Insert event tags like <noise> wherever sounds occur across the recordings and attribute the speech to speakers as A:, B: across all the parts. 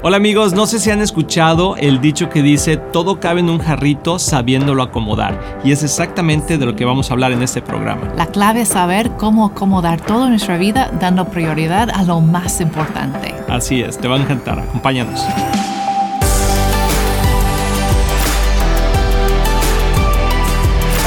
A: Hola amigos, no sé si han escuchado el dicho que dice todo cabe en un jarrito sabiéndolo acomodar y es exactamente de lo que vamos a hablar en este programa.
B: La clave es saber cómo acomodar toda nuestra vida dando prioridad a lo más importante.
A: Así es, te va a encantar, acompáñanos.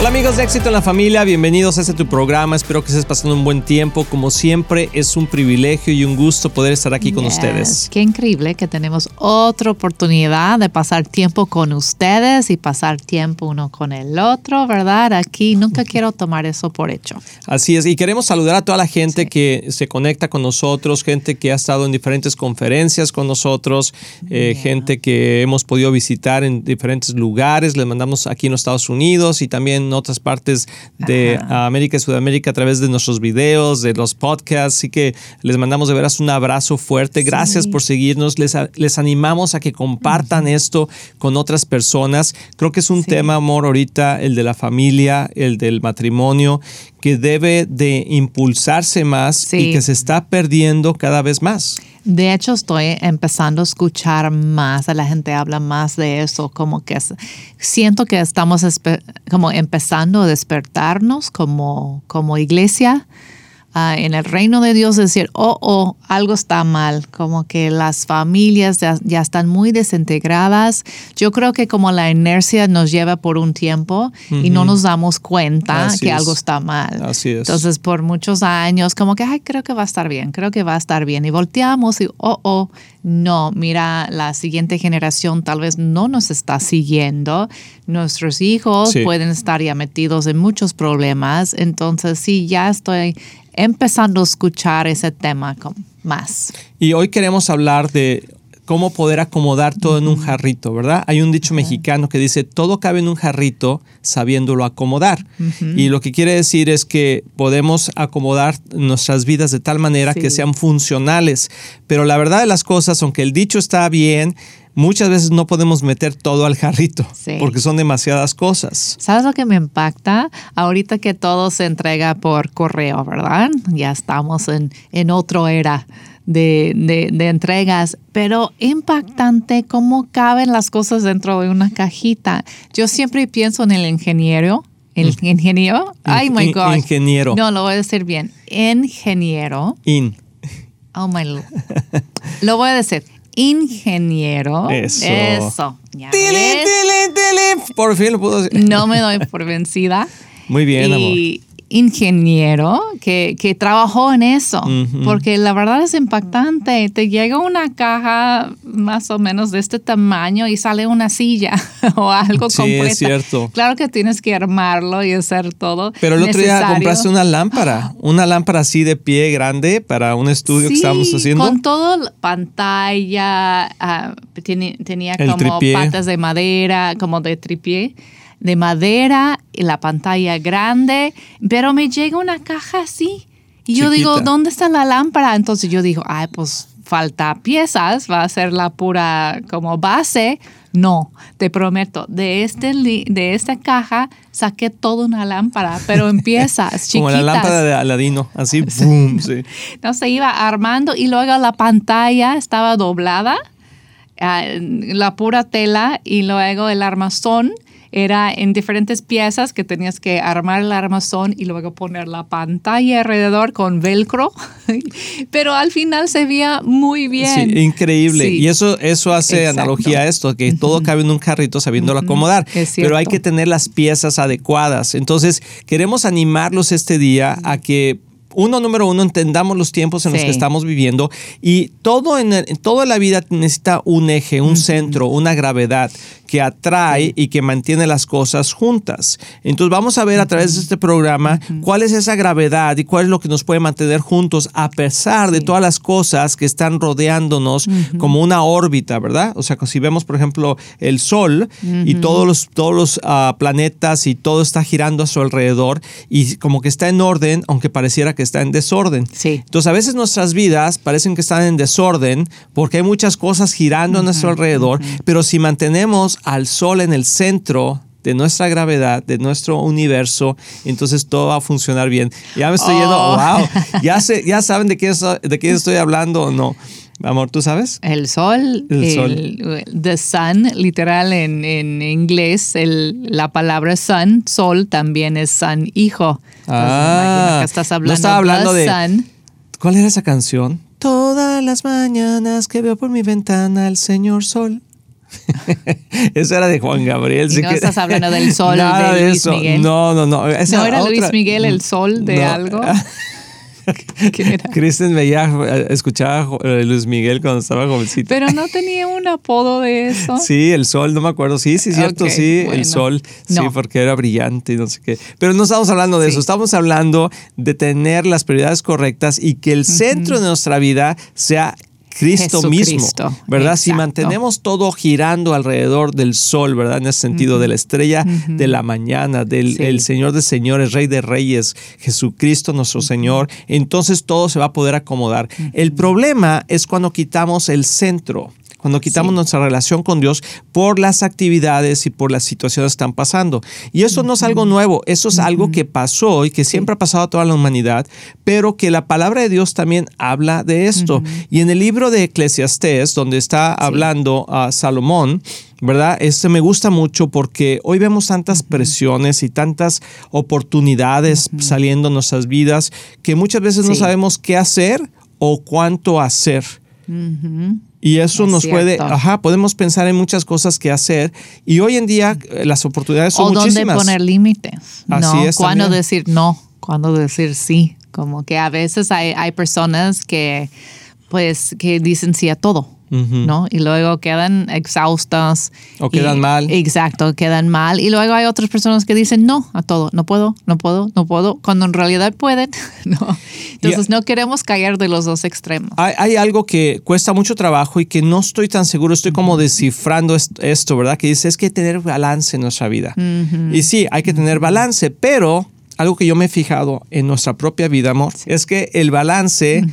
A: Hola amigos de Éxito en la Familia, bienvenidos a este tu programa, espero que estés pasando un buen tiempo, como siempre es un privilegio y un gusto poder estar aquí con ustedes.
B: Qué increíble que tenemos otra oportunidad de pasar tiempo con ustedes y pasar tiempo uno con el otro, ¿verdad? Aquí nunca quiero tomar eso por hecho.
A: Así es, y queremos saludar a toda la gente que se conecta con nosotros, gente que ha estado en diferentes conferencias con nosotros, eh, gente que hemos podido visitar en diferentes lugares, les mandamos aquí en los Estados Unidos y también otras partes de América y Sudamérica a través de nuestros videos, de los podcasts. Así que les mandamos de veras un abrazo fuerte. Gracias por seguirnos. Les, les animamos a que compartan esto con otras personas. Creo que es un tema, amor, ahorita, el de la familia, el del matrimonio, que debe de impulsarse más y que se está perdiendo cada vez más.
B: De hecho, estoy empezando a escuchar más, a la gente habla más de eso, como que siento que estamos como empezando a despertarnos como, como iglesia Ah, en el reino de Dios decir, oh, oh, algo está mal, como que las familias ya, están muy desintegradas. Yo creo que como la inercia nos lleva por un tiempo y no nos damos cuenta que algo está mal.
A: Así es.
B: Entonces, por muchos años, como que, ay, creo que va a estar bien, creo que va a estar bien. Y volteamos y, oh, oh, no, mira, la siguiente generación tal vez no nos está siguiendo. Nuestros hijos pueden estar ya metidos en muchos problemas. Entonces, sí, ya estoy empezando a escuchar ese tema más.
A: Y hoy queremos hablar de cómo poder acomodar todo en un jarrito, ¿verdad? Hay un dicho mexicano que dice, todo cabe en un jarrito sabiéndolo acomodar. Y lo que quiere decir es que podemos acomodar nuestras vidas de tal manera que sean funcionales. Pero la verdad de las cosas, aunque el dicho está bien, muchas veces no podemos meter todo al jarrito porque son demasiadas cosas.
B: ¿Sabes lo que me impacta? Ahorita que todo se entrega por correo, ¿verdad? Ya estamos en, en otra era. De, de, entregas, pero impactante cómo caben las cosas dentro de una cajita. Yo siempre pienso en el ingeniero, el mm. ingeniero, ay my God.
A: Ingeniero.
B: No, lo voy a decir bien. Ingeniero.
A: In.
B: Oh my Lo voy a decir ingeniero.
A: Eso.
B: Eso.
A: Por fin lo puedo decir.
B: No me doy por vencida.
A: Muy bien,
B: y, amor ingeniero que, que trabajó en eso, porque la verdad es impactante. Te llega una caja más o menos de este tamaño y sale una silla <laughs> o algo
A: sí, es cierto.
B: Claro que tienes que armarlo y hacer todo.
A: Pero el otro día compraste una lámpara, una lámpara así de pie grande para un estudio que estábamos haciendo.
B: Con todo, pantalla, ah, tenía, como patas de madera, como de tripié de madera y la pantalla grande, pero me llega una caja así. Y yo digo, ¿dónde está la lámpara? Entonces yo digo, ay, pues falta piezas, va a ser la pura como base. No, te prometo, de, este de esta caja saqué toda una lámpara, pero en <laughs> piezas chiquitas.
A: Como la lámpara de Aladino, así, <laughs> boom, sí.
B: No, se iba armando y luego la pantalla estaba doblada, ah, la pura tela y luego el armazón era en diferentes piezas que tenías que armar el armazón y luego poner la pantalla alrededor con velcro, <laughs> pero al final se veía muy bien.
A: Sí, increíble. Y eso, eso hace analogía a esto, que todo cabe en un carrito sabiéndolo acomodar, pero hay que tener las piezas adecuadas. Entonces, queremos animarlos este día a que uno, número uno, entendamos los tiempos en los que estamos viviendo y todo en, toda la vida necesita un eje, un centro, una gravedad que atrae y que mantiene las cosas juntas. Entonces vamos a ver a través de este programa cuál es esa gravedad y cuál es lo que nos puede mantener juntos a pesar de todas las cosas que están rodeándonos como una órbita, ¿verdad? O sea, si vemos, por ejemplo, el Sol y todos los, todos los ah, planetas y todo está girando a su alrededor y como que está en orden, aunque pareciera que está en desorden.
B: Sí.
A: Entonces a veces nuestras vidas parecen que están en desorden porque hay muchas cosas girando a nuestro alrededor, pero si mantenemos al sol en el centro de nuestra gravedad, de nuestro universo, entonces todo va a funcionar bien. Ya me estoy yendo, oh. wow, <laughs> ya, ya saben de quién, de quién estoy hablando o no. Amor, ¿tú sabes?
B: El sol. El, sol. The sun, literal en, en inglés, el, la palabra sun, sol también es sun, hijo.
A: Ah, estás hablando, no estaba hablando de... Sun. ¿Cuál era esa canción? Todas las mañanas que veo por mi ventana el señor sol. <laughs> Eso era de Juan Gabriel.
B: no estás hablando del <laughs> sol de Luis Miguel.
A: No, no, no.
B: ¿No era Luis Miguel el sol de algo? <laughs> <laughs>
A: Kristen veía, escuchaba a Luis Miguel cuando estaba jovencito.
B: Pero no tenía un apodo de eso.
A: Sí, el sol, no me acuerdo. Sí, sí, cierto, sí, el sol. Sí, porque era brillante y no sé qué. Pero no estamos hablando de eso, estamos hablando de tener las prioridades correctas y que el centro de nuestra vida sea Cristo mismo, ¿verdad? Si mantenemos todo girando alrededor del sol, ¿verdad? En ese sentido, de la estrella de la mañana, del Señor de señores, Rey de reyes, Jesucristo nuestro Señor, entonces todo se va a poder acomodar. El problema es cuando quitamos el centro cuando quitamos nuestra relación con Dios por las actividades y por las situaciones que están pasando. Y eso no es algo nuevo, eso es algo que pasó y que siempre ha pasado a toda la humanidad, pero que la palabra de Dios también habla de esto. Y en el libro de Eclesiastés, donde está hablando a Salomón, ¿verdad? Este me gusta mucho porque hoy vemos tantas presiones y tantas oportunidades saliendo en nuestras vidas que muchas veces no sabemos qué hacer o cuánto hacer. Y eso nos puede, ajá, podemos pensar en muchas cosas que hacer. Y hoy en día eh, las oportunidades son
B: o
A: muchísimas.
B: O dónde poner límites. Así es. Cuándo decir no, cuándo decir sí. Como que a veces hay, hay personas que, pues, que dicen sí a todo. ¿No? Y luego quedan exhaustas.
A: O quedan mal.
B: Exacto, quedan mal. Y luego hay otras personas que dicen no a todo, no puedo, no puedo, no puedo, cuando en realidad pueden, <laughs> ¿no? Entonces no queremos caer de los dos extremos.
A: Hay, algo que cuesta mucho trabajo y que no estoy tan seguro, estoy como descifrando esto, ¿verdad? Que dice, es que tener balance en nuestra vida. Y sí, hay que tener balance, pero algo que yo me he fijado en nuestra propia vida, amor, es que el balance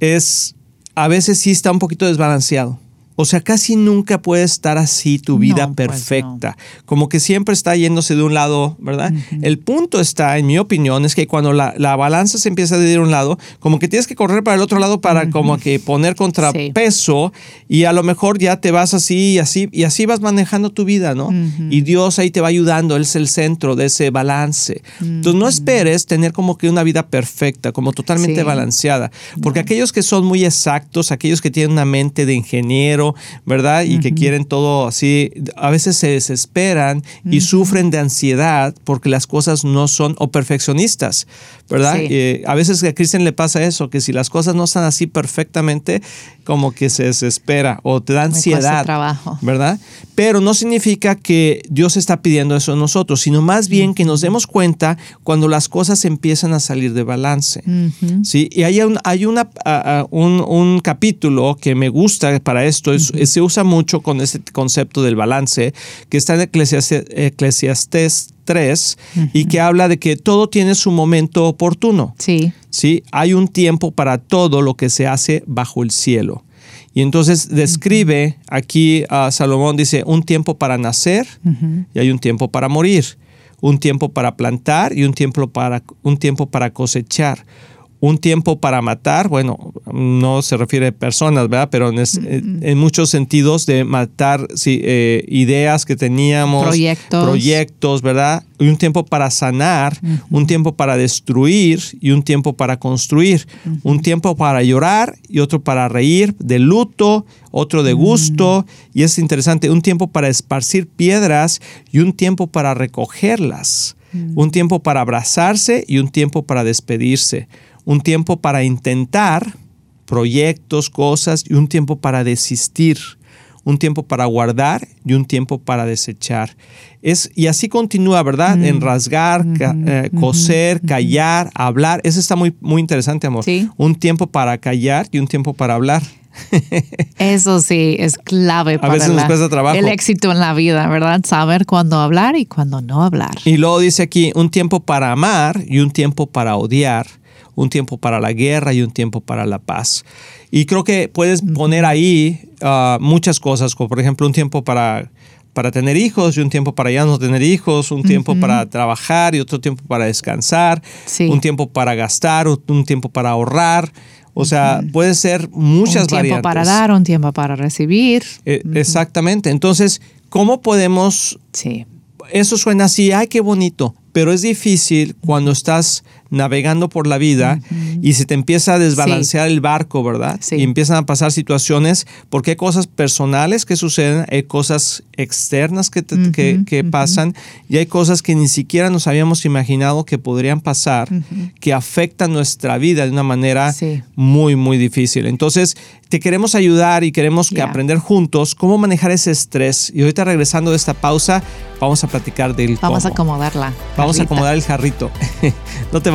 A: es a veces sí está un poquito desbalanceado. O sea, casi nunca puede estar así tu vida pues perfecta. Como que siempre está yéndose de un lado, ¿verdad? El punto está, en mi opinión, es que cuando la, balanza se empieza a ir un lado, como que tienes que correr para el otro lado para como que poner contrapeso y a lo mejor ya te vas así y así y así vas manejando tu vida, ¿no? Y Dios ahí te va ayudando, Él es el centro de ese balance. Entonces no esperes tener como que una vida perfecta, como totalmente balanceada, porque aquellos que son muy exactos, aquellos que tienen una mente de ingeniero, ¿verdad? Y que quieren todo así, a veces se desesperan y sufren de ansiedad porque las cosas no son o perfeccionistas, ¿verdad? Eh, a veces a Cristian le pasa eso, que si las cosas no están así perfectamente, como que se desespera o te da ansiedad,
B: trabajo.
A: ¿verdad? Pero no significa que Dios está pidiendo eso a nosotros, sino más bien que nos demos cuenta cuando las cosas empiezan a salir de balance. ¿sí? Y hay, un, hay una, un, un capítulo que me gusta para esto, se usa mucho con este concepto del balance, que está en Eclesiastés, 3 y que habla de que todo tiene su momento oportuno.
B: Sí.
A: Sí, hay un tiempo para todo lo que se hace bajo el cielo. Y entonces describe aquí a Salomón, dice, un tiempo para nacer y hay un tiempo para morir, un tiempo para plantar y un tiempo para, un tiempo para cosechar un tiempo para matar, bueno, no se refiere a personas, ¿verdad? Pero en, muchos sentidos de matar eh, ideas que teníamos,
B: proyectos.
A: proyectos, ¿verdad? Y un tiempo para sanar, un tiempo para destruir y un tiempo para construir, un tiempo para llorar y otro para reír, de luto, otro de gusto, y es interesante, un tiempo para esparcir piedras y un tiempo para recogerlas, un tiempo para abrazarse y un tiempo para despedirse un tiempo para intentar proyectos, cosas y un tiempo para desistir, un tiempo para guardar y un tiempo para desechar. Es, y así continúa, ¿verdad? En rasgar, eh, coser, callar, hablar. Eso está muy, muy interesante, amor. Un tiempo para callar y un tiempo para hablar. <laughs>
B: Eso sí, es clave para el éxito en la vida, ¿verdad? Saber cuándo hablar y cuándo no hablar.
A: Y luego dice aquí, un tiempo para amar y un tiempo para odiar un tiempo para la guerra y un tiempo para la paz. Y creo que puedes poner ahí ah, muchas cosas, como por ejemplo un tiempo para, para tener hijos y un tiempo para ya no tener hijos, un tiempo para trabajar y otro tiempo para descansar, un tiempo para gastar, un tiempo para ahorrar, O sea, puede ser muchas variantes. Un
B: tiempo para dar, un tiempo para recibir.
A: Eh, exactamente. Entonces, ¿cómo podemos... Sí. Eso suena así, ay, qué bonito, pero es difícil cuando estás navegando por la vida y se te empieza a desbalancear el barco, ¿verdad? Y empiezan a pasar situaciones porque hay cosas personales que suceden, hay cosas externas que, que, pasan y hay cosas que ni siquiera nos habíamos imaginado que podrían pasar, que afectan nuestra vida de una manera muy, muy difícil. Entonces, te queremos ayudar y queremos que aprender juntos cómo manejar ese estrés. Y ahorita regresando de esta pausa, vamos a platicar del
B: Vamos a acomodarla.
A: Vamos a acomodar el jarrito. <laughs> no te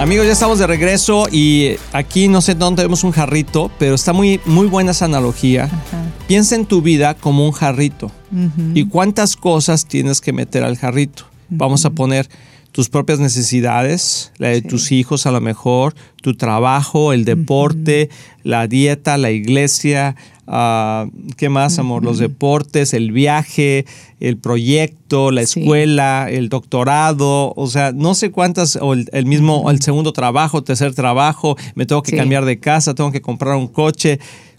A: Amigos, ya estamos de regreso y aquí no sé dónde tenemos un jarrito, pero está muy, muy buena esa analogía. Piensa en tu vida como un jarrito. Y cuántas cosas tienes que meter al jarrito. Vamos a poner tus propias necesidades, la de tus hijos a lo mejor, tu trabajo, el deporte, la dieta, la iglesia, uh, ¿qué más, amor? Los deportes, el viaje, el proyecto, la escuela, el doctorado, o sea, no sé cuántas, o el, mismo, el segundo trabajo, tercer trabajo, me tengo que cambiar de casa, tengo que comprar un coche.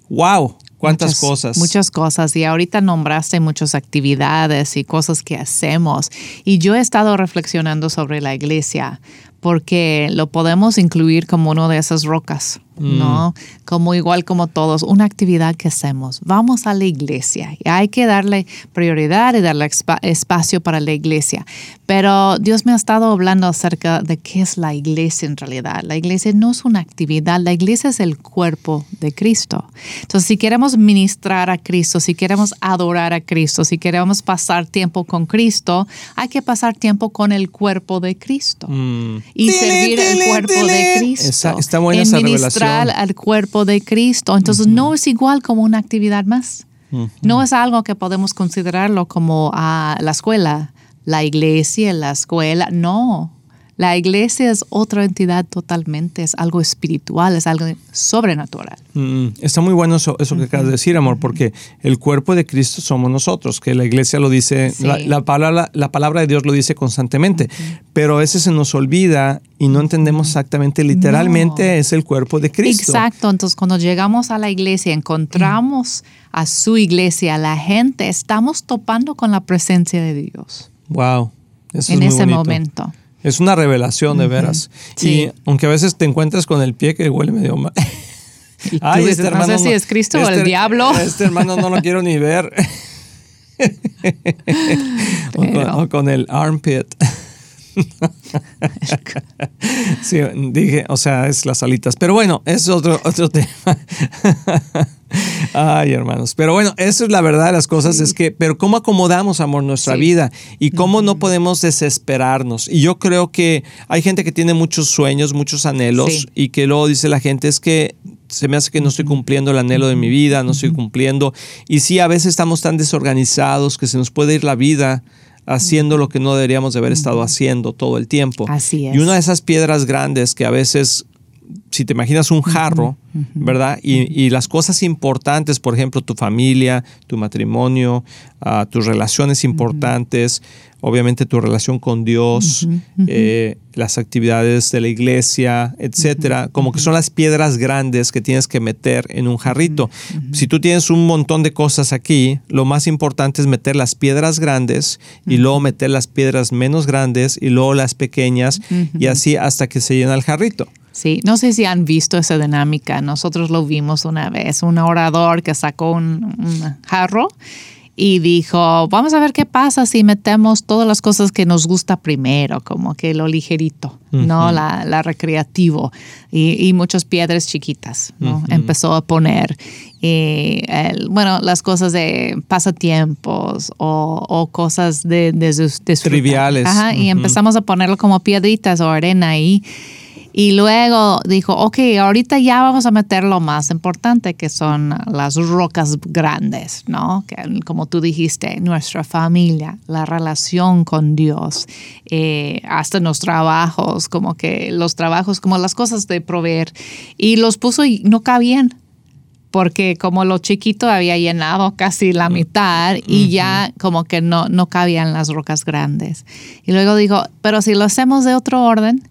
A: ¡Wow! ¿Cuántas cosas?
B: Muchas cosas. Y ahorita nombraste muchas actividades y cosas que hacemos. Y yo he estado reflexionando sobre la iglesia porque lo podemos incluir como una de esas rocas. ¿No? Mm. Como igual como todos, una actividad que hacemos. Vamos a la iglesia y hay que darle prioridad y darle espacio para la iglesia. Pero Dios me ha estado hablando acerca de qué es la iglesia en realidad. La iglesia no es una actividad, la iglesia es el cuerpo de Cristo. Entonces, si queremos ministrar a Cristo, si queremos adorar a Cristo, si queremos pasar tiempo con Cristo, hay que pasar tiempo con el cuerpo de Cristo mm. y servir el cuerpo de Cristo.
A: Está, buena esa revelación
B: al cuerpo de Cristo. Entonces no es igual como una actividad más. No es algo que podemos considerarlo como a la escuela, la iglesia, la escuela. No, la iglesia es otra entidad totalmente, es algo espiritual, es algo sobrenatural.
A: Mm, está muy bueno eso, que acabas de decir, amor, porque el cuerpo de Cristo somos nosotros, que la iglesia lo dice, la, palabra, la palabra de Dios lo dice constantemente, pero a veces se nos olvida y no entendemos exactamente, literalmente es el cuerpo de Cristo.
B: Exacto, entonces cuando llegamos a la iglesia, encontramos a su iglesia, a la gente, estamos topando con la presencia de Dios.
A: Wow.
B: en ese momento.
A: Es una revelación de veras. Y aunque a veces te encuentres con el pie que huele medio mal.
B: Ay, este hermano, no sé si es Cristo o el este diablo. <laughs>
A: Este hermano no lo quiero ni ver. <laughs> o, con, el armpit. <laughs> sí, dije, o sea, es las alitas. Pero bueno, es otro, otro tema. Ay, hermanos. Pero bueno, eso es la verdad de las cosas, es que, pero ¿cómo acomodamos, amor, nuestra vida? Y cómo no podemos desesperarnos. Y yo creo que hay gente que tiene muchos sueños, muchos anhelos, y que luego dice la gente, es que se me hace que no estoy cumpliendo el anhelo de mi vida, no estoy cumpliendo. Y sí, a veces estamos tan desorganizados que se nos puede ir la vida haciendo lo que no deberíamos de haber estado haciendo todo el tiempo.
B: Así es.
A: Y una de esas piedras grandes que a veces si te imaginas un jarro, ¿verdad? Y, las cosas importantes, por ejemplo, tu familia, tu matrimonio, ah, tus relaciones importantes, obviamente tu relación con Dios, eh, las actividades de la iglesia, etcétera, como que son las piedras grandes que tienes que meter en un jarrito. Si tú tienes un montón de cosas aquí, lo más importante es meter las piedras grandes y luego meter las piedras menos grandes y luego las pequeñas y así hasta que se llena el jarrito.
B: Sí, no sé si han visto esa dinámica. Nosotros lo vimos una vez, un orador que sacó un, jarro y dijo, vamos a ver qué pasa si metemos todas las cosas que nos gusta primero, como que lo ligerito, ¿no? La, recreativo y, muchas piedras chiquitas, ¿no? Empezó a poner, y bueno, las cosas de pasatiempos o, cosas de, de,
A: Triviales.
B: Ajá, y empezamos a ponerlo como piedritas o arena ahí. Y luego dijo, ok, ahorita ya vamos a meter lo más importante, que son las rocas grandes, ¿no? Que, como tú dijiste, nuestra familia, la relación con Dios, eh, hasta los trabajos, como que los trabajos, como las cosas de proveer. Y los puso y no cabían porque como lo chiquito había llenado casi la mitad y ya como que no, no cabían las rocas grandes. Y luego dijo, pero si lo hacemos de otro orden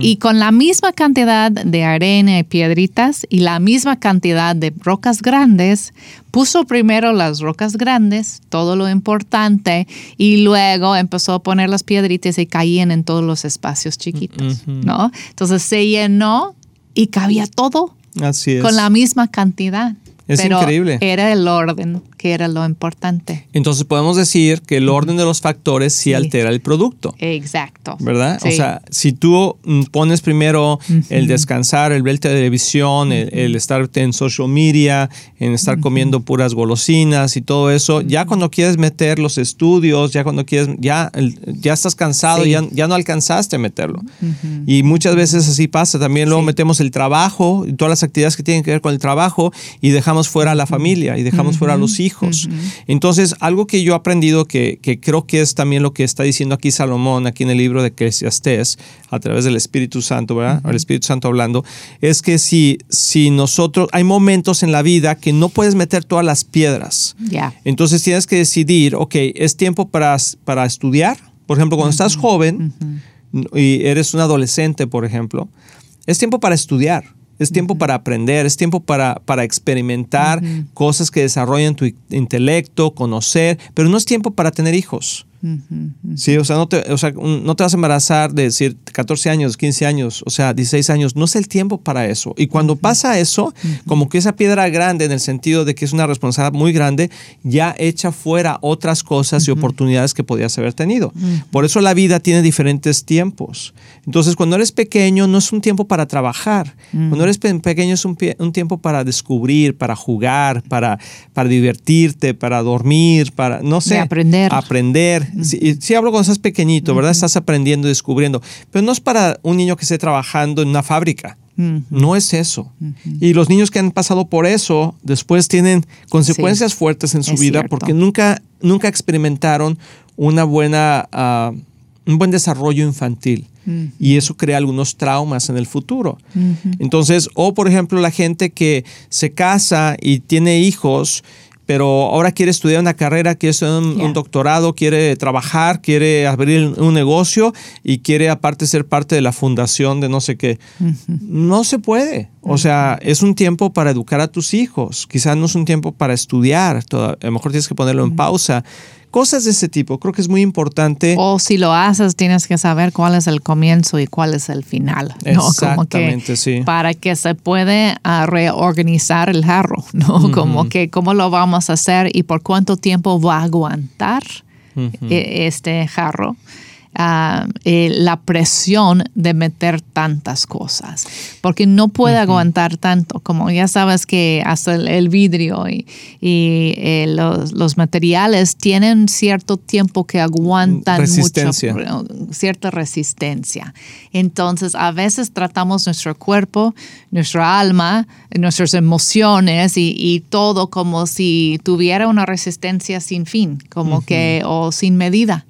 B: y con la misma cantidad de arena y piedritas y la misma cantidad de rocas grandes, puso primero las rocas grandes, todo lo importante, y luego empezó a poner las piedritas y caían en todos los espacios chiquitos, ¿no? Entonces se llenó y cabía todo.
A: Así es.
B: Con la misma cantidad.
A: Es increíble.
B: Era el orden que era lo importante.
A: Entonces podemos decir que el orden de los factores sí, altera el producto.
B: Exacto.
A: ¿Verdad? O sea, si tú mm, pones primero el descansar, el ver televisión, el, estar en social media, en estar comiendo puras golosinas y todo eso, ya cuando quieres meter los estudios, ya cuando quieres, ya, ya estás cansado, ya, ya no alcanzaste a meterlo. Y muchas veces así pasa. También luego metemos el trabajo todas las actividades que tienen que ver con el trabajo y dejamos fuera a la familia y dejamos fuera a los hijos entonces, algo que yo he aprendido que, creo que es también lo que está diciendo aquí Salomón, aquí en el libro de Eclesiastés, a través del Espíritu Santo, ¿verdad? El Espíritu Santo hablando, es que si, si nosotros, hay momentos en la vida que no puedes meter todas las piedras. Entonces tienes que decidir, ok, es tiempo para, para estudiar. Por ejemplo, cuando estás joven y eres un adolescente, por ejemplo, es tiempo para estudiar. Es tiempo para aprender, es tiempo para, para experimentar cosas que desarrollan tu intelecto, conocer, pero no es tiempo para tener hijos. Sí, o sea, no te, o sea, no te vas a embarazar de decir 14 años, 15 años, o sea, 16 años. No es el tiempo para eso. Y cuando pasa eso, como que esa piedra grande, en el sentido de que es una responsabilidad muy grande, ya echa fuera otras cosas y oportunidades que podías haber tenido. Por eso la vida tiene diferentes tiempos. Entonces, cuando eres pequeño, no es un tiempo para trabajar. Cuando eres pequeño, es un, un, tiempo para descubrir, para jugar, para, para divertirte, para dormir, para, no sé,
B: aprender.
A: aprender Sí, hablo cuando estás pequeñito, ¿verdad? Estás aprendiendo, descubriendo. Pero no es para un niño que esté trabajando en una fábrica. No es eso. Y los niños que han pasado por eso después tienen consecuencias fuertes en su vida porque nunca, nunca experimentaron una buena, ah, un buen desarrollo infantil. Y eso crea algunos traumas en el futuro. Entonces, o por ejemplo, la gente que se casa y tiene hijos pero ahora quiere estudiar una carrera, quiere estudiar un, doctorado, quiere trabajar, quiere abrir un negocio y quiere aparte ser parte de la fundación de no sé qué. No se puede. O sea, es un tiempo para educar a tus hijos. Quizás no es un tiempo para estudiar. a lo mejor tienes que ponerlo en pausa cosas de ese tipo. Creo que es muy importante.
B: O si lo haces, tienes que saber cuál es el comienzo y cuál es el final. ¿no?
A: Exactamente, sí.
B: Para que se pueda ah, reorganizar el jarro, <laughs> ¿no? Como que cómo lo vamos a hacer y por cuánto tiempo va a aguantar e, este jarro. Eh, la presión de meter tantas cosas, porque no puede aguantar tanto, como ya sabes que hasta el, vidrio y, eh, los, materiales tienen cierto tiempo que aguantan mucho, cierta resistencia. Entonces, a veces tratamos nuestro cuerpo, nuestra alma, nuestras emociones y, todo como si tuviera una resistencia sin fin, como que o sin medida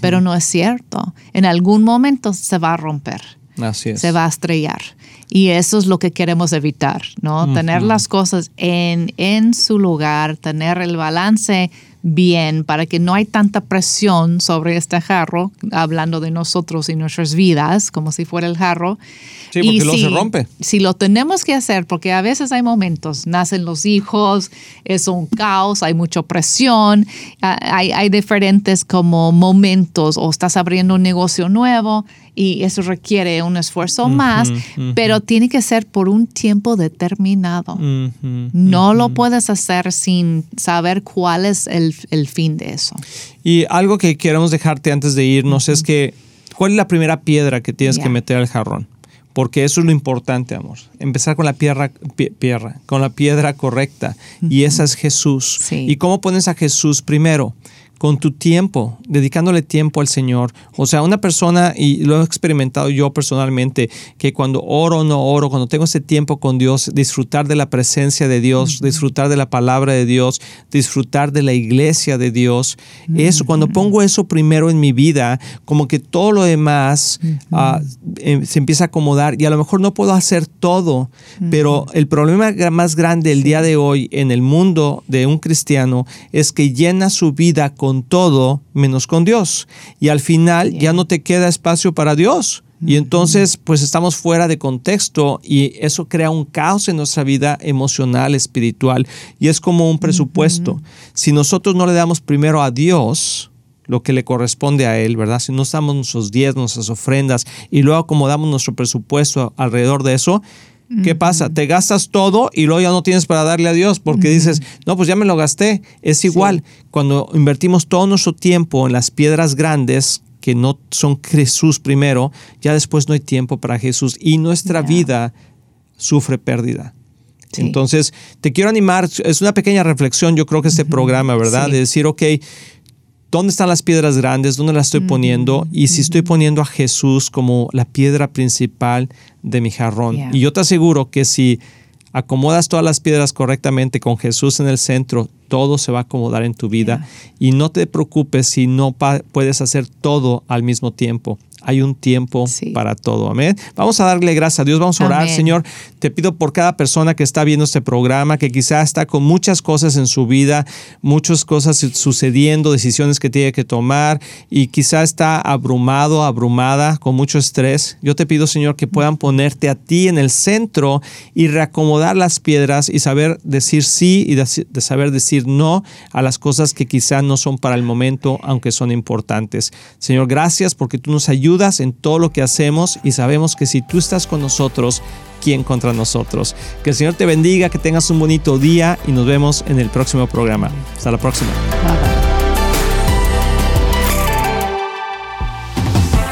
B: pero no es cierto. En algún momento se va a romper.
A: Así
B: Se va a estrellar. Y eso es lo que queremos evitar, ¿no? Tener las cosas en, en su lugar, tener el balance bien para que no hay tanta presión sobre este jarro, hablando de nosotros y nuestras vidas, como si fuera el jarro.
A: Sí, porque luego se rompe.
B: Si lo tenemos que hacer, porque a veces hay momentos, nacen los hijos, es un caos, hay mucha presión, hay, hay diferentes como momentos, o estás abriendo un negocio nuevo y eso requiere un esfuerzo más, pero tiene que ser por un tiempo determinado. no lo puedes hacer sin saber cuál es el, el, fin de eso.
A: Y algo que queremos dejarte antes de irnos es que, ¿cuál es la primera piedra que tienes que meter al jarrón? Porque eso es lo importante, amor. Empezar con la piedra, piedra con la piedra correcta. Y esa es Jesús. ¿Y cómo pones a Jesús primero? Con tu tiempo, dedicándole tiempo al Señor. O sea, una persona, y lo he experimentado yo personalmente, que cuando oro o no oro, cuando tengo ese tiempo con Dios, disfrutar de la presencia de Dios, disfrutar de la palabra de Dios, disfrutar de la iglesia de Dios, eso, cuando pongo eso primero en mi vida, como que todo lo demás ah, em, se empieza a acomodar y a lo mejor no puedo hacer todo, pero el problema más grande el día de hoy en el mundo de un cristiano es que llena su vida con todo menos con Dios. Y al final ya no te queda espacio para Dios. Y entonces, pues estamos fuera de contexto y eso crea un caos en nuestra vida emocional, espiritual. Y es como un presupuesto. Si nosotros no le damos primero a Dios lo que le corresponde a Él, ¿verdad? Si no damos nuestros diezmos, nuestras ofrendas y luego acomodamos nuestro presupuesto alrededor de eso, ¿Qué pasa? Te gastas todo y luego ya no tienes para darle a Dios porque dices, no, pues ya me lo gasté. Es igual, cuando invertimos todo nuestro tiempo en las piedras grandes que no son Jesús primero, ya después no hay tiempo para Jesús y nuestra vida sufre pérdida. Entonces, te quiero animar, es una pequeña reflexión, yo creo que este programa, ¿verdad? De decir, ok, ¿Dónde están las piedras grandes? ¿Dónde las estoy poniendo? Y si estoy poniendo a Jesús como la piedra principal de mi jarrón. Y yo te aseguro que si acomodas todas las piedras correctamente con Jesús en el centro, todo se va a acomodar en tu vida. Y no te preocupes si no puedes hacer todo al mismo tiempo hay un tiempo para todo. Amén. Vamos a darle gracias a Dios. Vamos a orar, Señor. Te pido por cada persona que está viendo este programa, que quizá está con muchas cosas en su vida, muchas cosas sucediendo, decisiones que tiene que tomar y quizá está abrumado, abrumada, con mucho estrés. Yo te pido, Señor, que puedan ponerte a ti en el centro y reacomodar las piedras y saber decir sí y de saber decir no a las cosas que quizá no son para el momento, aunque son importantes. Señor, gracias porque tú nos ayudas en todo lo que hacemos y sabemos que si tú estás con nosotros, ¿quién contra nosotros? Que el Señor te bendiga, que tengas un bonito día y nos vemos en el próximo programa. Hasta la próxima.